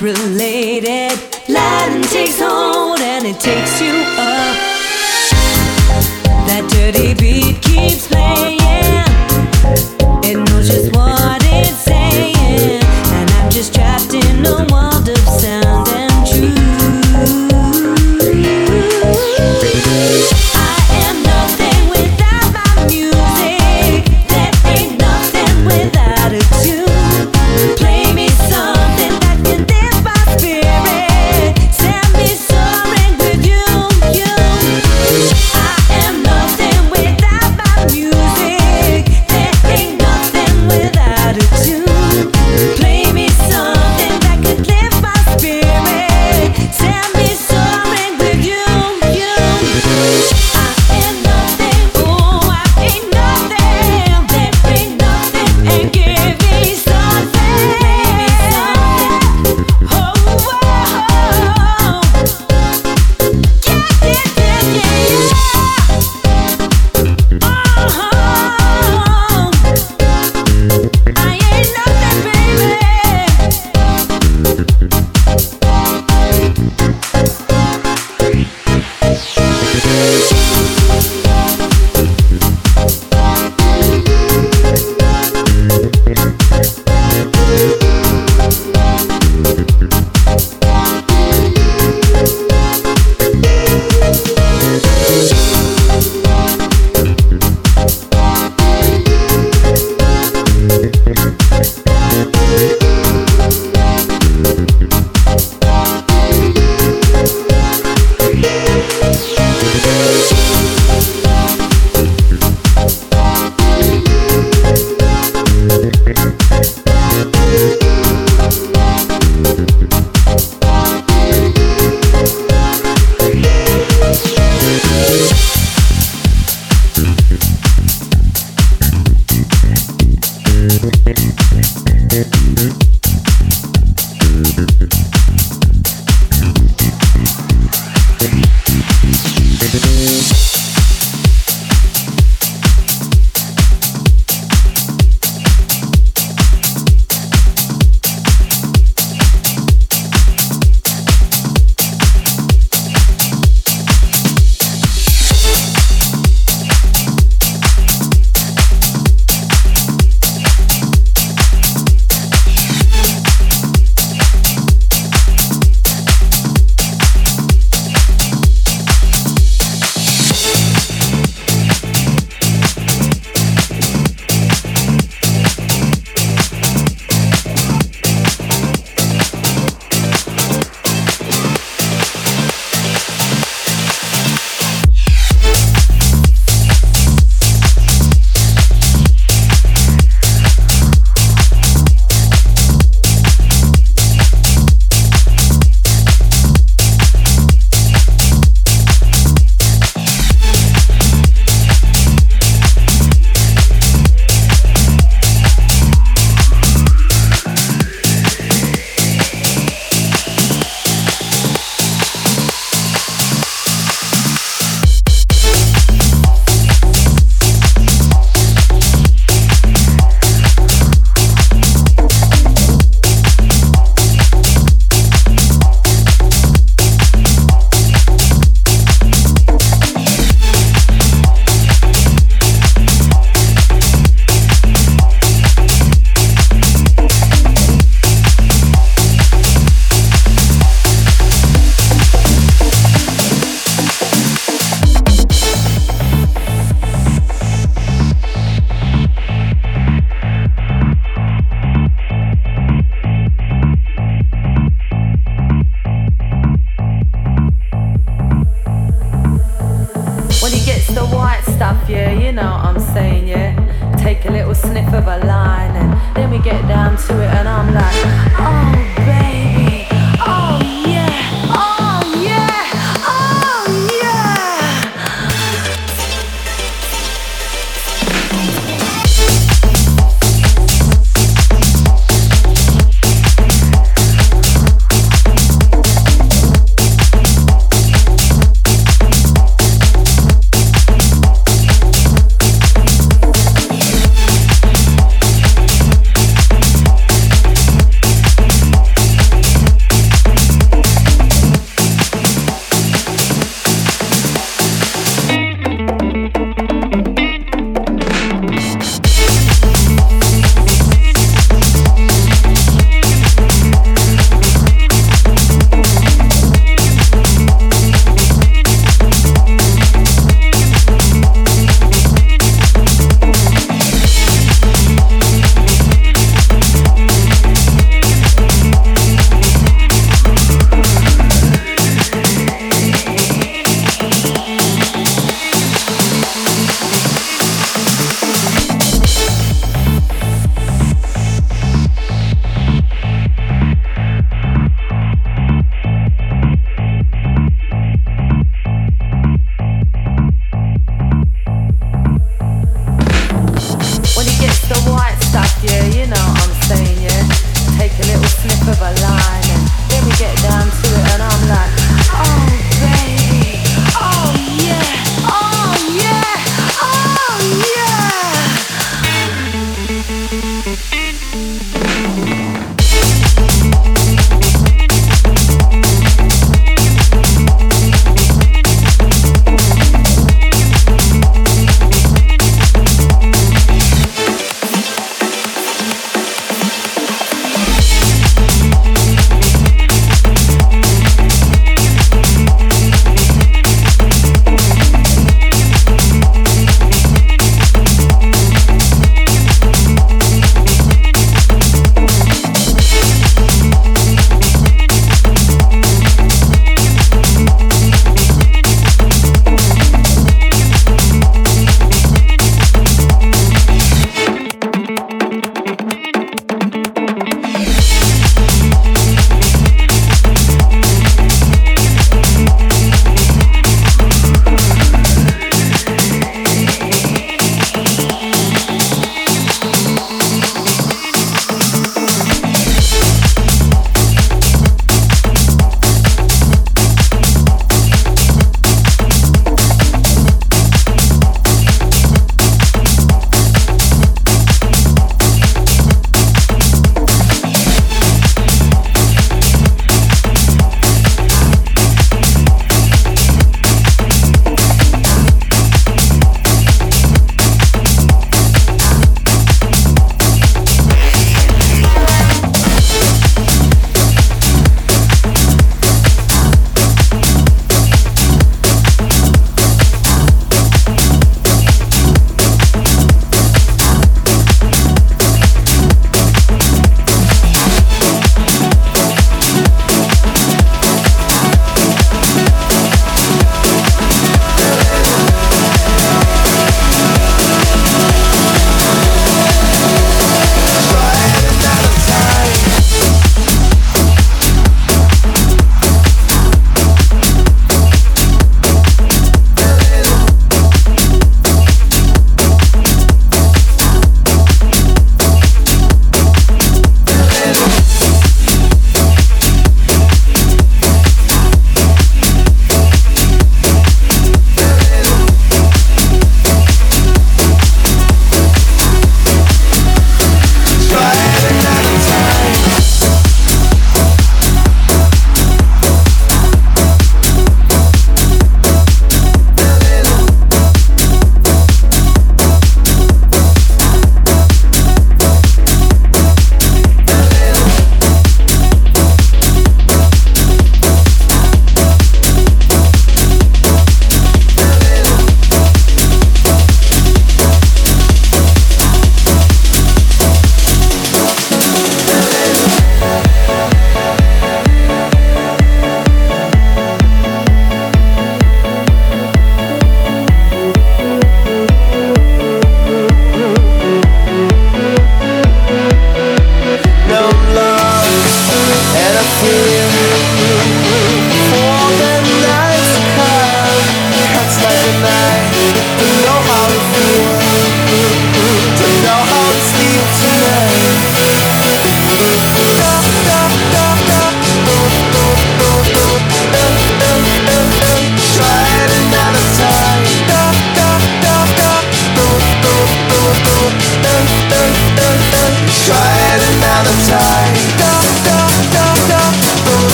relate.